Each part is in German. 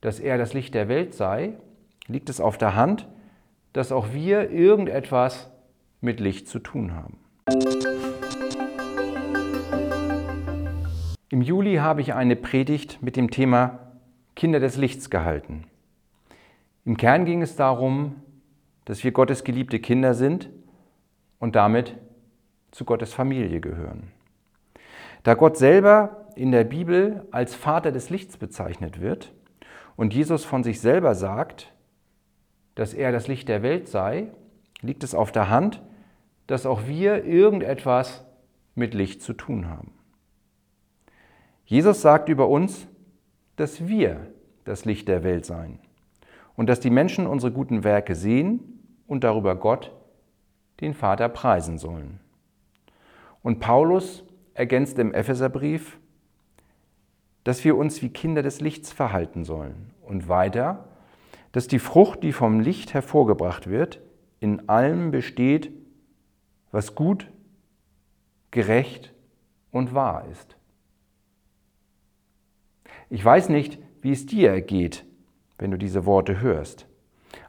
dass er das Licht der Welt sei, liegt es auf der Hand, dass auch wir irgendetwas mit Licht zu tun haben. Im Juli habe ich eine Predigt mit dem Thema Kinder des Lichts gehalten. Im Kern ging es darum, dass wir Gottes geliebte Kinder sind und damit zu Gottes Familie gehören. Da Gott selber in der Bibel als Vater des Lichts bezeichnet wird und Jesus von sich selber sagt, dass er das Licht der Welt sei, liegt es auf der Hand, dass auch wir irgendetwas mit Licht zu tun haben. Jesus sagt über uns, dass wir das Licht der Welt seien und dass die Menschen unsere guten Werke sehen und darüber Gott, den Vater, preisen sollen. Und Paulus ergänzt im Epheserbrief, dass wir uns wie Kinder des Lichts verhalten sollen. Und weiter, dass die Frucht, die vom Licht hervorgebracht wird, in allem besteht, was gut, gerecht und wahr ist. Ich weiß nicht, wie es dir geht, wenn du diese Worte hörst.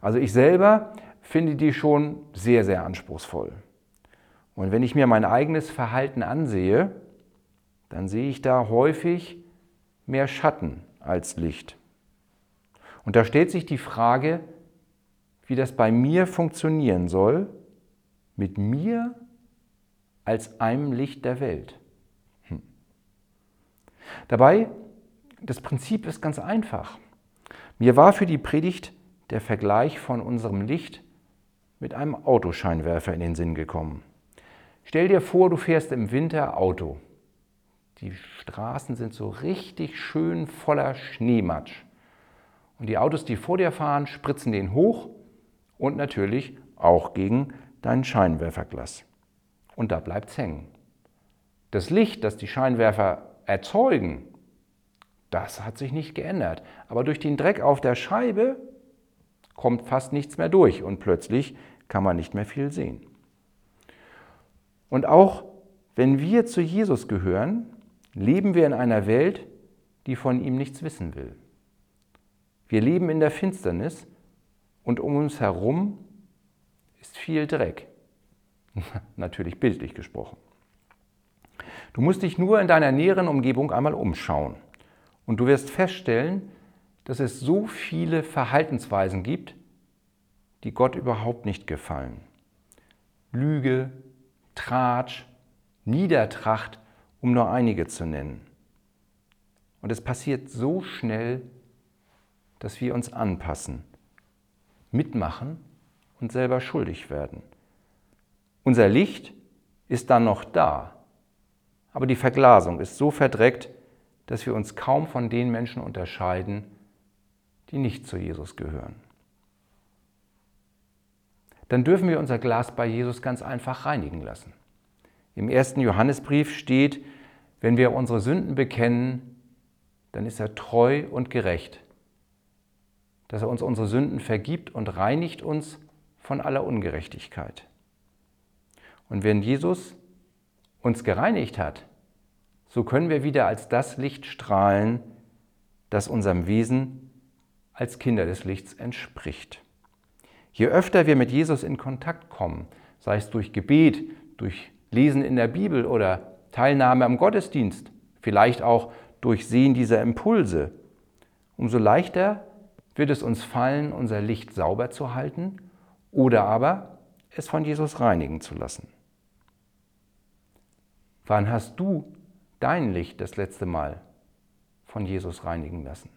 Also ich selber finde die schon sehr, sehr anspruchsvoll. Und wenn ich mir mein eigenes Verhalten ansehe, dann sehe ich da häufig mehr Schatten als Licht. Und da stellt sich die Frage, wie das bei mir funktionieren soll, mit mir als einem Licht der Welt. Hm. Dabei, das Prinzip ist ganz einfach. Mir war für die Predigt der Vergleich von unserem Licht mit einem Autoscheinwerfer in den Sinn gekommen. Stell dir vor, du fährst im Winter Auto. Die Straßen sind so richtig schön voller Schneematsch. Und die Autos, die vor dir fahren, spritzen den hoch und natürlich auch gegen dein Scheinwerferglas. Und da bleibt es hängen. Das Licht, das die Scheinwerfer erzeugen, das hat sich nicht geändert. Aber durch den Dreck auf der Scheibe kommt fast nichts mehr durch und plötzlich kann man nicht mehr viel sehen. Und auch wenn wir zu Jesus gehören, leben wir in einer Welt, die von ihm nichts wissen will. Wir leben in der Finsternis und um uns herum ist viel Dreck. Natürlich bildlich gesprochen. Du musst dich nur in deiner näheren Umgebung einmal umschauen und du wirst feststellen, dass es so viele Verhaltensweisen gibt, die Gott überhaupt nicht gefallen. Lüge, Tratsch, Niedertracht, um nur einige zu nennen. Und es passiert so schnell, dass wir uns anpassen, mitmachen und selber schuldig werden. Unser Licht ist dann noch da, aber die Verglasung ist so verdreckt, dass wir uns kaum von den Menschen unterscheiden, die nicht zu Jesus gehören. Dann dürfen wir unser Glas bei Jesus ganz einfach reinigen lassen. Im ersten Johannesbrief steht, wenn wir unsere Sünden bekennen, dann ist er treu und gerecht, dass er uns unsere Sünden vergibt und reinigt uns von aller Ungerechtigkeit. Und wenn Jesus uns gereinigt hat, so können wir wieder als das Licht strahlen, das unserem Wesen als Kinder des Lichts entspricht. Je öfter wir mit Jesus in Kontakt kommen, sei es durch Gebet, durch Lesen in der Bibel oder Teilnahme am Gottesdienst, vielleicht auch durch Sehen dieser Impulse, umso leichter wird es uns fallen, unser Licht sauber zu halten oder aber es von Jesus reinigen zu lassen. Wann hast du dein Licht das letzte Mal von Jesus reinigen lassen?